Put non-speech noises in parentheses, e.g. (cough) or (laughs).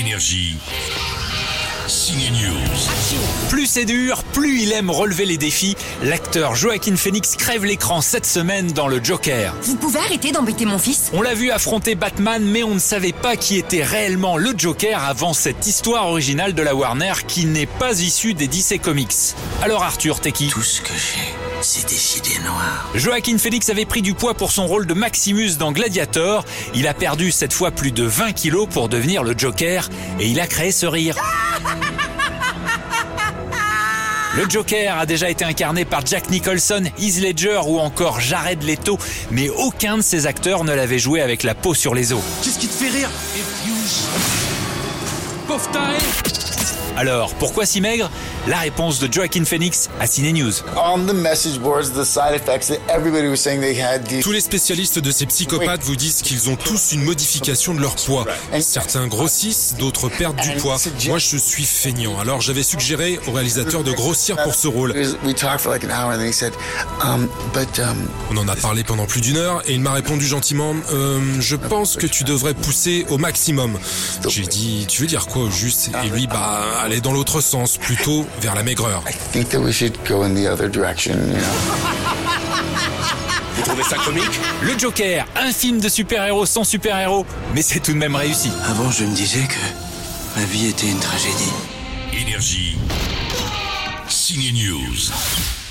Énergie. Signe News. Plus c'est dur, plus il aime relever les défis. L'acteur Joaquin Phoenix crève l'écran cette semaine dans le Joker. Vous pouvez arrêter d'embêter mon fils On l'a vu affronter Batman, mais on ne savait pas qui était réellement le Joker avant cette histoire originale de la Warner qui n'est pas issue des DC Comics. Alors Arthur, t'es qui? Tout ce que j'ai, c'est des idées noires. Joaquin Phoenix avait pris du poids pour son rôle de Maximus dans Gladiator. Il a perdu cette fois plus de 20 kilos pour devenir le Joker et il a créé ce rire. (laughs) Le Joker a déjà été incarné par Jack Nicholson, Heath Ledger ou encore Jared Leto, mais aucun de ces acteurs ne l'avait joué avec la peau sur les os. Qu'est-ce qui te fait rire? Pauvre taré Alors, pourquoi si maigre La réponse de Joaquin Phoenix à Cine News. On the message boards, the side effects that everybody was saying they had these. Tous les spécialistes de ces psychopathes vous disent qu'ils ont tous une modification de leur poids. Certains grossissent, d'autres perdent du poids. Moi, je suis feignant, alors j'avais suggéré au réalisateur de grossir pour ce rôle. We talked for like an hour and then he said, um, but um, On en a parlé pendant plus d'une heure et il m'a répondu gentiment euh, Je pense que tu devrais pousser au maximum. J'ai dit Tu veux dire quoi au juste? Et lui, bah, aller dans l'autre sens, plutôt vers la maigreur. I think that we should go in the other direction. You know? Vous trouvez ça comique? Le Joker, un film de super-héros sans super-héros, mais c'est tout de même réussi. Avant, je me disais que ma vie était une tragédie. Énergie. Signe News.